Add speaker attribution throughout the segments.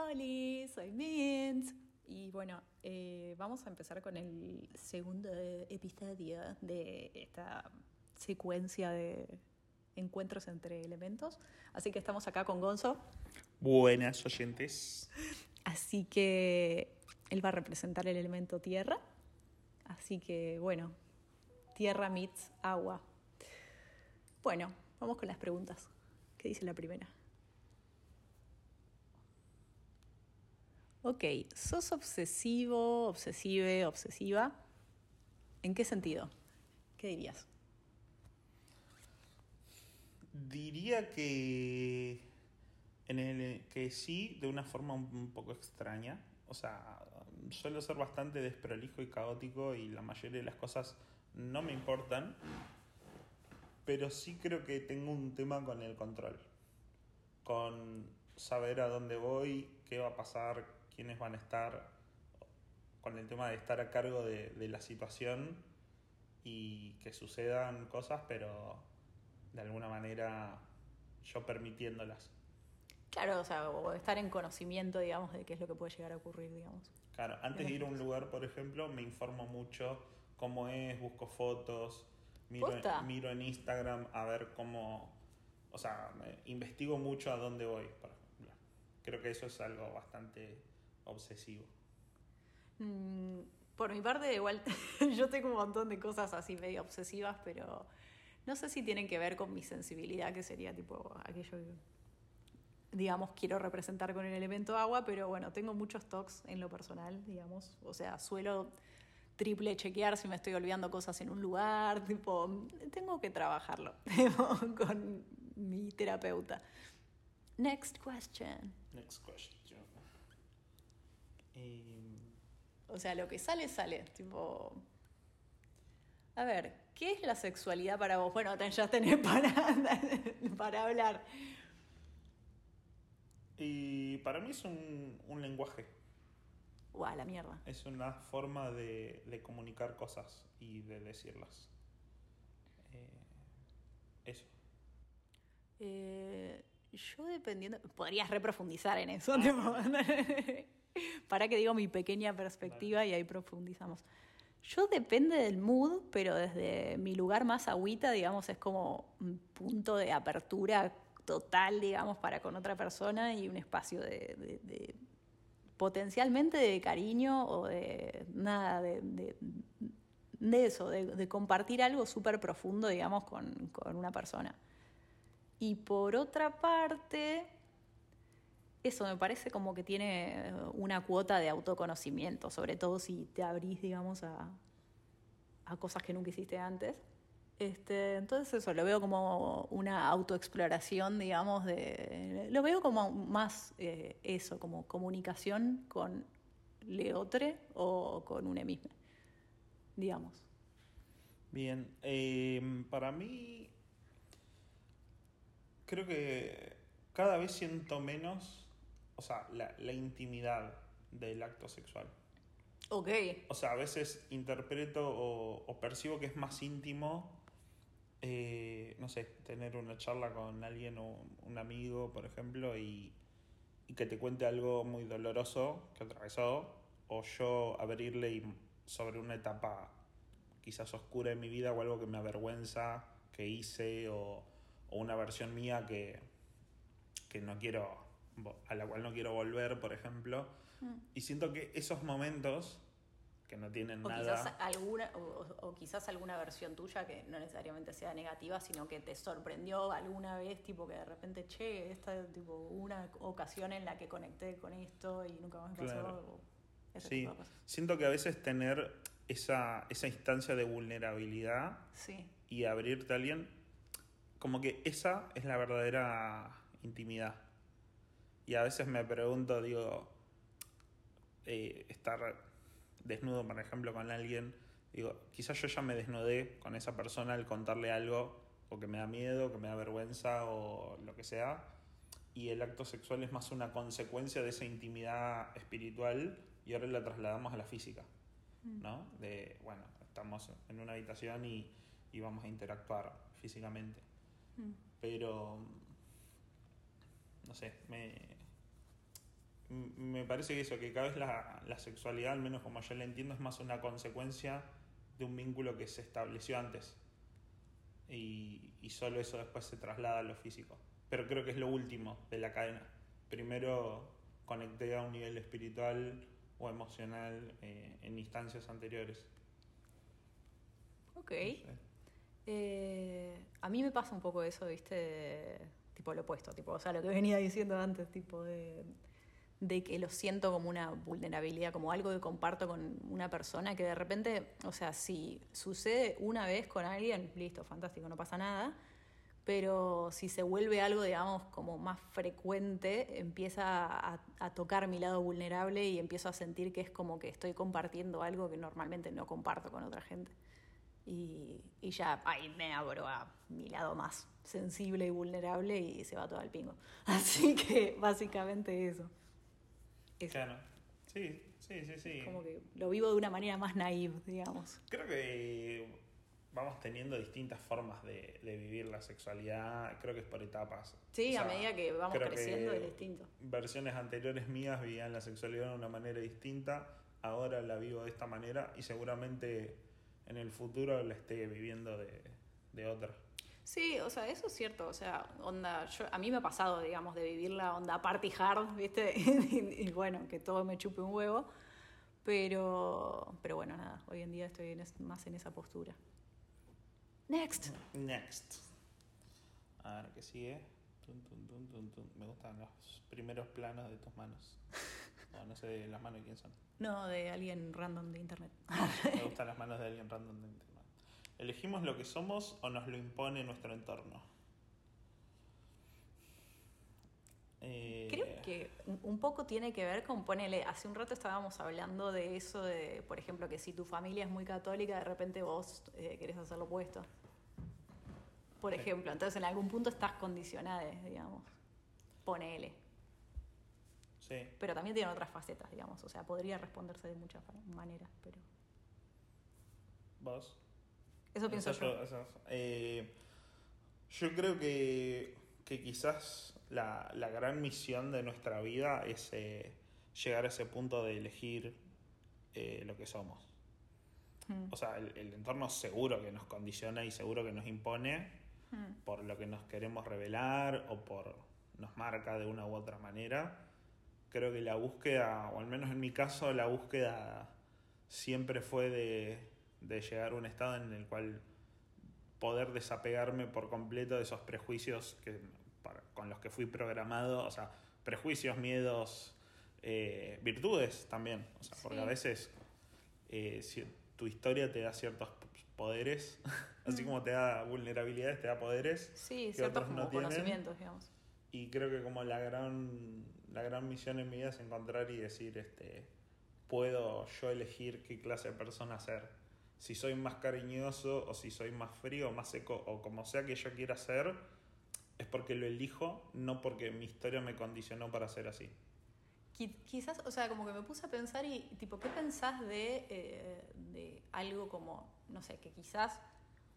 Speaker 1: Hola, soy Mint. Y bueno, eh, vamos a empezar con el segundo episodio de esta secuencia de encuentros entre elementos. Así que estamos acá con Gonzo.
Speaker 2: Buenas oyentes.
Speaker 1: Así que él va a representar el elemento tierra. Así que bueno, tierra meets agua. Bueno, vamos con las preguntas. ¿Qué dice la primera? Ok, ¿sos obsesivo, obsesive, obsesiva? ¿En qué sentido? ¿Qué dirías?
Speaker 2: Diría que en el que sí, de una forma un poco extraña. O sea, suelo ser bastante desprolijo y caótico y la mayoría de las cosas no me importan. Pero sí creo que tengo un tema con el control. Con saber a dónde voy, qué va a pasar, quiénes van a estar con el tema de estar a cargo de, la situación y que sucedan cosas, pero de alguna manera yo permitiéndolas.
Speaker 1: Claro, o sea, o estar en conocimiento, digamos, de qué es lo que puede llegar a ocurrir, digamos.
Speaker 2: Claro, antes de ir a un lugar, por ejemplo, me informo mucho cómo es, busco fotos, miro, miro en Instagram a ver cómo, o sea, investigo mucho a dónde voy, por ejemplo. Creo que eso es algo bastante obsesivo?
Speaker 1: Mm, por mi parte, igual yo tengo un montón de cosas así medio obsesivas, pero no sé si tienen que ver con mi sensibilidad, que sería tipo aquello que, digamos, quiero representar con el elemento agua, pero bueno, tengo muchos talks en lo personal, digamos, o sea, suelo triple chequear si me estoy olvidando cosas en un lugar, tipo, tengo que trabajarlo con mi terapeuta. Next question.
Speaker 2: Next question.
Speaker 1: O sea, lo que sale, sale. Tipo. A ver, ¿qué es la sexualidad para vos? Bueno, ya tenés para, para hablar.
Speaker 2: Y para mí es un, lenguaje.
Speaker 1: Guau, la mierda.
Speaker 2: Es una forma de, comunicar cosas y de decirlas. Eh, eso.
Speaker 1: Eh, yo dependiendo. Podrías reprofundizar en eso. Para que digo mi pequeña perspectiva y ahí profundizamos. Yo depende del mood, pero desde mi lugar más agüita, digamos, es como un punto de apertura total, digamos, para con otra persona y un espacio de, potencialmente de cariño o de nada, de, de eso, de, compartir algo súper profundo, digamos, con, con una persona. Y por otra parte, eso me parece como que tiene una cuota de autoconocimiento, sobre todo si te abrís, digamos, a, a cosas que nunca hiciste antes. Este, entonces eso, lo veo como una autoexploración, digamos, de, lo veo como más eh, eso, como comunicación con leotre o con un mismo, digamos.
Speaker 2: Bien, eh, para mí creo que cada vez siento menos o sea, la, la intimidad del acto sexual.
Speaker 1: Ok.
Speaker 2: O sea, a veces interpreto o, percibo que es más íntimo, eh, no sé, tener una charla con alguien o un amigo, por ejemplo, y, y que te cuente algo muy doloroso que atravesó, o yo abrirle sobre una etapa quizás oscura de mi vida o algo que me avergüenza que hice, o, o una versión mía que, que no quiero a la cual no quiero volver, por ejemplo. Mm. Y siento que esos momentos que no tienen
Speaker 1: o
Speaker 2: nada.
Speaker 1: Quizás alguna, o, quizás alguna versión tuya que no necesariamente sea negativa, sino que te sorprendió alguna vez, tipo que de repente, che, esta tipo una ocasión en la que conecté con esto y nunca más me pasó.
Speaker 2: sí, siento que a veces tener esa, esa instancia de vulnerabilidad y abrirte a alguien, como que esa es la verdadera intimidad. Y a veces me pregunto, digo, eh, estar desnudo, por ejemplo, con alguien, digo, quizás yo ya me desnudé con esa persona al contarle algo, o que me da miedo, que me da vergüenza, o lo que sea. Y el acto sexual es más una consecuencia de esa intimidad espiritual y ahora la trasladamos a la física. Mm. ¿No? De, bueno, estamos en una habitación y, y vamos a interactuar físicamente. Mm. Pero no sé, me, me parece que eso, que cada vez la, la, sexualidad, al menos como yo la entiendo, es más una consecuencia de un vínculo que se estableció antes. Y, y solo eso después se traslada a lo físico. Pero creo que es lo último de la cadena. Primero conecté a un nivel espiritual o emocional eh, en instancias anteriores.
Speaker 1: Ok. Eh, a mí me pasa un poco eso, viste, tipo lo opuesto, tipo, o sea, lo que venía diciendo antes, tipo de, de que lo siento como una vulnerabilidad, como algo que comparto con una persona que de repente, o sea, si sucede una vez con alguien, listo, fantástico, no pasa nada pero si se vuelve algo, digamos, como más frecuente, empieza a, tocar mi lado vulnerable y empiezo a sentir que es como que estoy compartiendo algo que normalmente no comparto con otra gente. Y, ya ahí me abro a mi lado más sensible y vulnerable y se va todo al pingo. Así que básicamente eso.
Speaker 2: Claro. Sí, sí, sí, sí.
Speaker 1: Como que lo vivo de una manera más naive, digamos.
Speaker 2: Creo que vamos teniendo distintas formas de, vivir la sexualidad, creo que es por etapas.
Speaker 1: Sí, a medida que vamos creciendo es distinto.
Speaker 2: Versiones anteriores mías vivían la sexualidad de una manera distinta, ahora la vivo de esta manera y seguramente en el futuro la esté viviendo de, otra.
Speaker 1: Sí, o sea, eso es cierto, o sea, onda, yo, a mí me ha pasado, digamos, de vivir la onda party hard, ¿viste? y, bueno, que todo me chupe un huevo, pero, pero bueno, nada, hoy en día estoy más en esa postura. Next.
Speaker 2: Next. A ver, ¿qué sigue? Me gustan los primeros planos de tus manos. no sé de las manos de quién son.
Speaker 1: No, de alguien random de internet.
Speaker 2: Me gustan las manos de alguien random de internet. ¿Elegimos lo que somos o nos lo impone nuestro entorno?
Speaker 1: Eh, Creo que un poco tiene que ver con, ponele, hace un rato estábamos hablando de eso, de, por ejemplo, que si tu familia es muy católica, de repente vos eh, querés hacer lo opuesto por ejemplo. Entonces en algún punto estás condicionada, digamos. Ponele.
Speaker 2: Sí.
Speaker 1: Pero también tiene otras facetas, digamos. O sea, podría responderse de muchas maneras, pero.
Speaker 2: ¿Vos?
Speaker 1: Eso pienso yo.
Speaker 2: Eh, yo creo que, que quizás la, la, gran misión de nuestra vida es eh, llegar a ese punto de elegir eh, lo que somos. Hmm. O sea, el, el, entorno seguro que nos condiciona y seguro que nos impone, Hmm. por lo que nos queremos revelar o por nos marca de una u otra manera. Creo que la búsqueda, o al menos en mi caso, la búsqueda siempre fue de, llegar a un estado en el cual poder desapegarme por completo de esos prejuicios que, con los que fui programado, o sea, prejuicios, miedos, eh, virtudes también, o sea, porque a veces eh, si tu historia te da ciertos poderes, así como te da vulnerabilidades, te da poderes.
Speaker 1: Sí, ciertos conocimientos, digamos.
Speaker 2: Y creo que como la gran, la gran misión en mi vida es encontrar y decir, este, puedo yo elegir qué clase de persona ser. Si soy más cariñoso o si soy más frío más seco o como sea que yo quiera ser, es porque lo elijo, no porque mi historia me condicionó para ser así.
Speaker 1: Quizás, o sea, como que me puse a pensar y, tipo, ¿qué pensás de, eh, de algo como no sé, que quizás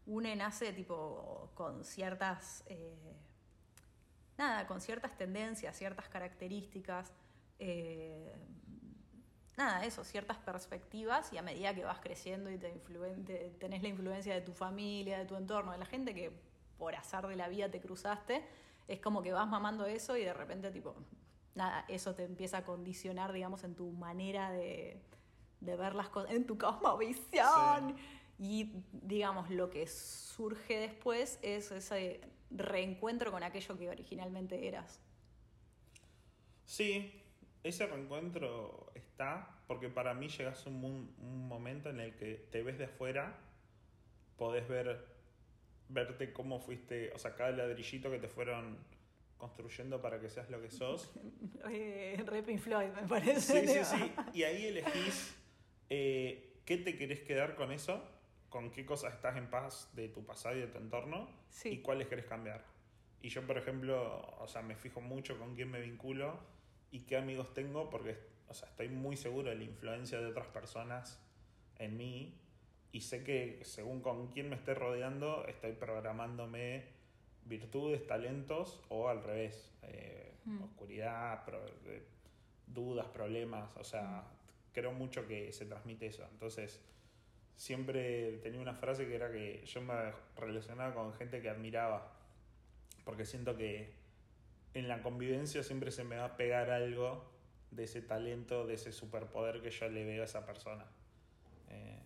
Speaker 1: une nace tipo con ciertas, eh, nada, con ciertas tendencias, ciertas características, eh, nada, eso, ciertas perspectivas y a medida que vas creciendo y te, tenés la influencia de tu familia, de tu entorno, de la gente que por azar de la vida te cruzaste, es como que vas mamando eso y de repente tipo, nada, eso te empieza a condicionar, digamos, en tu manera de, ver las cosas, en tu cosmovisión. Y digamos, lo que surge después es ese reencuentro con aquello que originalmente eras.
Speaker 2: Sí, ese reencuentro está porque para mí llegas a un, un momento en el que te ves de afuera, podés ver, verte cómo fuiste, o sea, cada ladrillito que te fueron construyendo para que seas lo que sos.
Speaker 1: Eh, Floyd, me parece.
Speaker 2: Sí, sí, sí. Y ahí elegís eh, qué te querés quedar con eso con qué cosas estás en paz de tu pasado y de tu entorno y cuáles querés cambiar. Y yo, por ejemplo, o sea, me fijo mucho con quién me vinculo y qué amigos tengo porque, o sea, estoy muy seguro de la influencia de otras personas en mí y sé que según con quién me esté rodeando, estoy programándome virtudes, talentos o al revés, eh, mm. oscuridad, dudas, problemas, o sea, creo mucho que se transmite eso. Entonces, siempre tenía una frase que era que yo me relacionaba con gente que admiraba, porque siento que en la convivencia siempre se me va a pegar algo de ese talento, de ese superpoder que yo le veo a esa persona. Eh,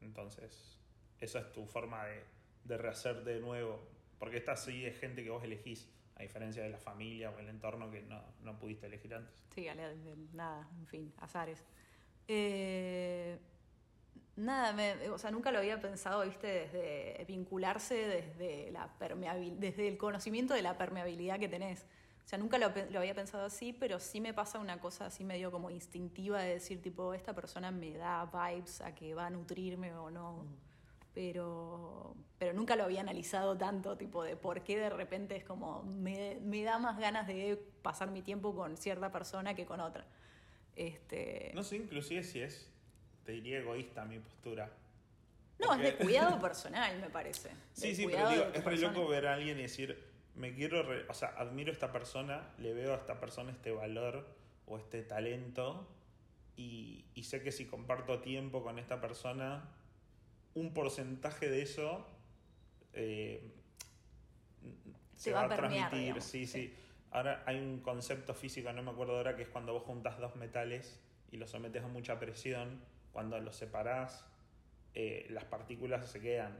Speaker 2: entonces, esa es tu forma de, de rehacer de nuevo, porque esta sí es gente que vos elegís a diferencia de la familia o el entorno que no, no pudiste elegir antes.
Speaker 1: Sí, nada, en fin, azares. Eh, nada, me, o sea, nunca lo había pensado, viste, desde vincularse desde, la desde el conocimiento de la permeabilidad que tenés. O sea, nunca lo, lo, había pensado así, pero sí me pasa una cosa así medio como instintiva de decir, tipo, esta persona me da vibes a que va a nutrirme o no. Mm pero, pero nunca lo había analizado tanto, tipo de por qué de repente es como, me, me da más ganas de pasar mi tiempo con cierta persona que con otra. Este...
Speaker 2: No sé, inclusive si es, te diría egoísta mi postura.
Speaker 1: No, es de cuidado personal, me parece.
Speaker 2: Sí, sí, pero digo, es re loco ver a alguien y decir, me quiero, o sea, admiro a esta persona, le veo a esta persona este valor o este talento y, y sé que si comparto tiempo con esta persona un porcentaje de eso eh, se, va, a transmitir. sí, sí, Ahora hay un concepto físico, no me acuerdo ahora, que es cuando vos juntas dos metales y los sometes a mucha presión, cuando los separás, eh, las partículas se quedan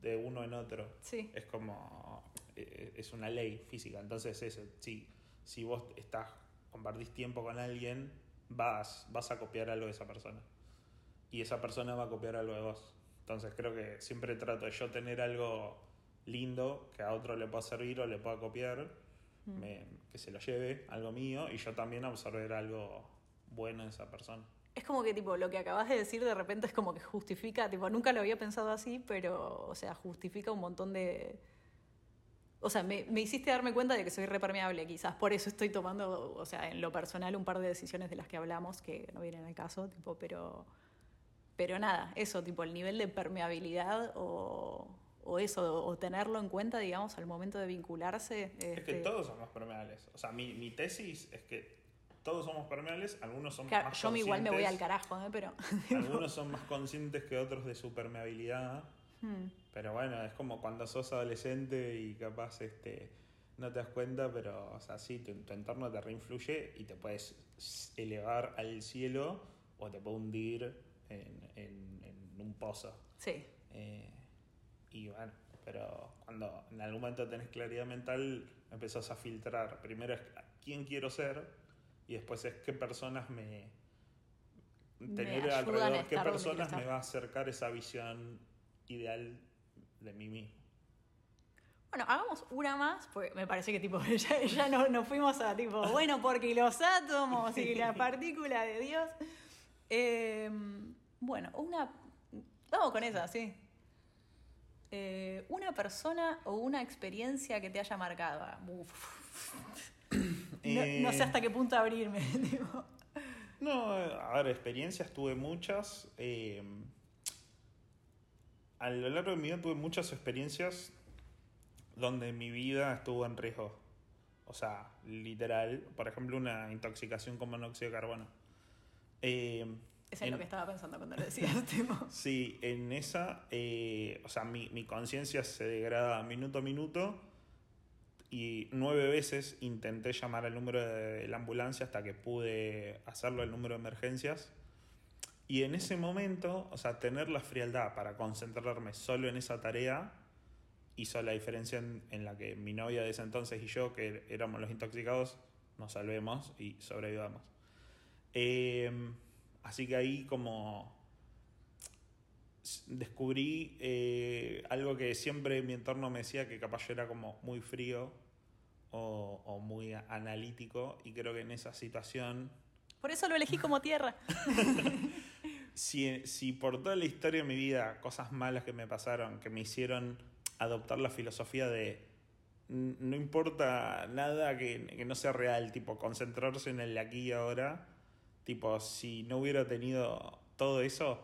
Speaker 2: de, uno en otro.
Speaker 1: Sí.
Speaker 2: Es como. Eh, es una ley física. Entonces, eso, sí, si vos estás, compartís tiempo con alguien, vas, vas a copiar algo de esa persona y esa persona va a copiar algo de vos. Entonces creo que siempre trato de yo tener algo lindo que a otro le pueda servir o le pueda copiar, mm. que se lo lleve, algo mío, y yo también absorber algo bueno de esa persona.
Speaker 1: Es como que tipo lo que acabas de decir de repente es como que justifica, tipo nunca lo había pensado así, pero o sea, justifica un montón de... O sea, me, me hiciste darme cuenta de que soy repermeable, quizás por eso estoy tomando, o sea, en lo personal un par de decisiones de las que hablamos que no vienen al caso, tipo, pero pero nada, eso, tipo el nivel de permeabilidad o, eso, o tenerlo en cuenta, digamos, al momento de vincularse.
Speaker 2: Es que este todos somos permeables. O sea, mi, mi tesis es que todos somos permeables, algunos son
Speaker 1: claro, más yo igual me voy al carajo, ¿eh? pero...
Speaker 2: algunos son más conscientes que otros de su permeabilidad. Hmm. Pero bueno, es como cuando sos adolescente y capaz este no te das cuenta, pero o sea, sí, tu, tu entorno te reinfluye y te puedes elevar al cielo o te puede hundir en, un pozo.
Speaker 1: Sí.
Speaker 2: Eh, y bueno, pero cuando en algún momento tenés claridad mental, empezás a filtrar. Primero es quién quiero ser y después es qué personas me... Tener alrededor, qué personas me va a acercar esa visión ideal de mí mismo.
Speaker 1: Bueno, hagamos una más, porque me parece que tipo ya, no, nos fuimos a tipo, bueno, porque los átomos y la partícula de Dios. Eh, bueno, una. Vamos con esa, sí. Eh, una persona o una experiencia que te haya marcado. No, sé hasta qué punto abrirme.
Speaker 2: No, a ver, experiencias tuve muchas. Eh, a lo largo de mi vida tuve muchas experiencias donde mi vida estuvo en riesgo. O sea, literal. Por ejemplo, una intoxicación con monóxido de carbono.
Speaker 1: Eh, eso es lo que estaba pensando cuando lo decías, tipo.
Speaker 2: Sí, en esa, eh, o sea, mi, mi conciencia se degrada minuto a minuto y nueve veces intenté llamar al número de la ambulancia hasta que pude hacerlo el número de emergencias. Y en ese momento, o sea, tener la frialdad para concentrarme solo en esa tarea hizo la diferencia en, en la que mi novia de ese entonces y yo, que éramos los intoxicados, nos salvemos y sobrevivamos. Eh, Así que ahí como descubrí eh, algo que siempre mi entorno me decía que capaz yo era como muy frío o, muy analítico y creo que en esa situación...
Speaker 1: Por eso lo elegí como tierra.
Speaker 2: si, si por toda la historia de mi vida, cosas malas que me pasaron, que me hicieron adoptar la filosofía de no importa nada que, que no sea real, tipo concentrarse en el aquí y ahora, Tipo, si no hubiera tenido todo eso,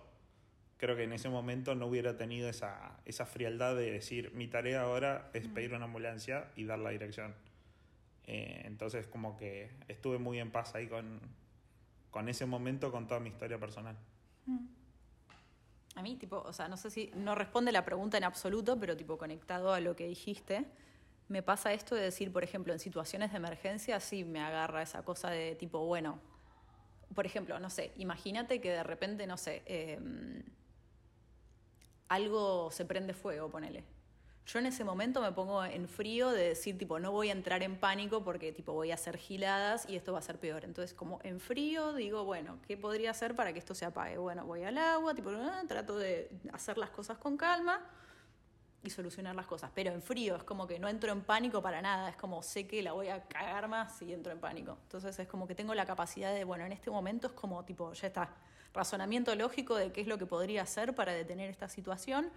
Speaker 2: creo que en ese momento no hubiera tenido esa, esa frialdad de decir, mi tarea ahora es pedir una ambulancia y dar la dirección. Eh, entonces como que estuve muy en paz ahí con, con ese momento, con toda mi historia personal. Mm.
Speaker 1: A mí, tipo, o sea, no sé si no responde la pregunta en absoluto, pero tipo conectado a lo que dijiste, me pasa esto de decir, por ejemplo, en situaciones de emergencia sí me agarra esa cosa de tipo, bueno, por ejemplo, no sé, imagínate que de repente, no sé, em, algo se prende fuego, ponele. Yo en ese momento me pongo en frío de decir, tipo, no voy a entrar en pánico porque, tipo, voy a hacer giladas y esto va a ser peor. Entonces, como en frío, digo, bueno, ¿qué podría hacer para que esto se apague? Bueno, voy al agua, tipo, ah, trato de hacer las cosas con calma y solucionar las cosas. Pero en frío, es como que no entro en pánico para nada. Es como sé que la voy a cagar más si entro en pánico. Entonces, es como que tengo la capacidad de, bueno, en este momento es como, tipo, ya está. Razonamiento lógico de qué es lo que podría hacer para detener esta situación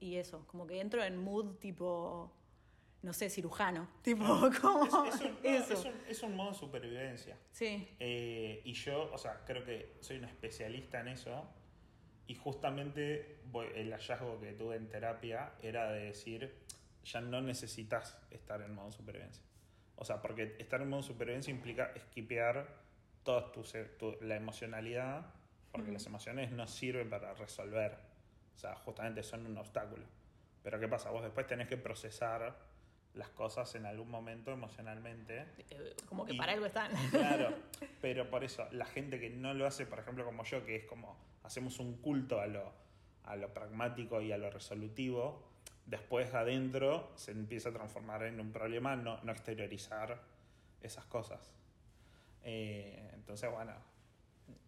Speaker 1: y eso, como que entro en mood tipo, no sé, cirujano. Tipo, como.
Speaker 2: Es, un, modo de supervivencia.
Speaker 1: Sí.
Speaker 2: Eh, y yo, o sea, creo que soy un especialista en eso. Y justamente el hallazgo que tuve en terapia era de decir, ya no necesitas estar en modo supervivencia. O sea, porque estar en modo supervivencia implica esquipear toda tu, la emocionalidad, porque las emociones no sirven para resolver o sea, justamente son un obstáculo. Pero ¿qué pasa? Vos después tenés que procesar las cosas en algún momento emocionalmente.
Speaker 1: Eh, como que para algo están.
Speaker 2: Claro, pero por eso, la gente que no lo hace, por ejemplo, como yo, que es como hacemos un culto a lo, a lo pragmático y a lo resolutivo, después adentro se empieza a transformar en un problema no, no exteriorizar esas cosas. Eh, entonces, bueno,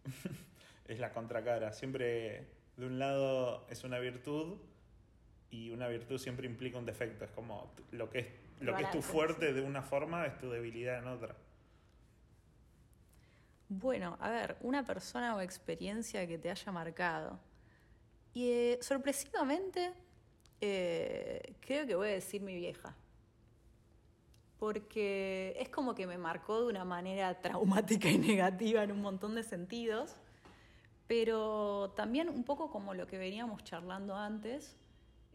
Speaker 2: es la contracara. Siempre de un lado es una virtud y una virtud siempre implica un defecto. Es como lo que es, lo que es tu fuerte de una forma es tu debilidad en otra.
Speaker 1: Bueno, a ver, una persona o experiencia que te haya marcado. Y eh, sorpresivamente, eh, creo que voy a decir mi vieja. Porque es como que me marcó de una manera traumática y negativa en un montón de sentidos. Pero también un poco como lo que veníamos charlando antes,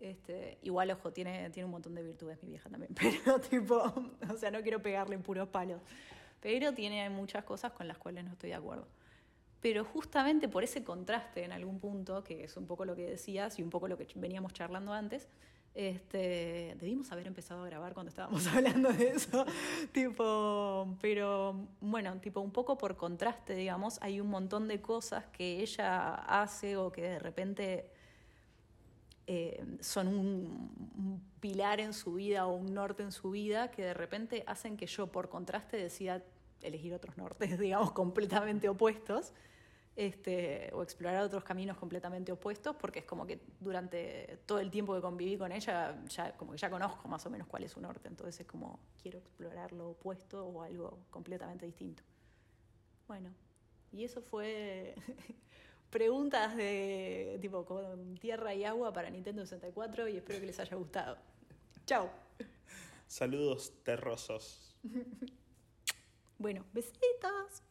Speaker 1: este, igual, ojo, tiene, tiene un montón de virtudes mi vieja también, pero tipo, o sea, no quiero pegarle en puros palos, pero tiene muchas cosas con las cuales no estoy de acuerdo. Pero justamente por ese contraste en algún punto, que es un poco lo que decías y un poco lo que veníamos charlando antes, este, debimos haber empezado a grabar cuando estábamos hablando de eso, tipo, pero bueno, tipo un poco por contraste, digamos, hay un montón de cosas que ella hace o que de repente eh, son un, pilar en su vida o un norte en su vida que de repente hacen que yo por contraste decida elegir otros nortes, digamos, completamente opuestos este, o explorar otros caminos completamente opuestos, porque es como que durante todo el tiempo que conviví con ella, ya, como que ya conozco más o menos cuál es su norte, entonces es como quiero explorar lo opuesto o algo completamente distinto. Bueno, y eso fue preguntas de tipo con tierra y agua para Nintendo 64 y espero que les haya gustado. Chao.
Speaker 2: Saludos terrosos.
Speaker 1: bueno, besitos.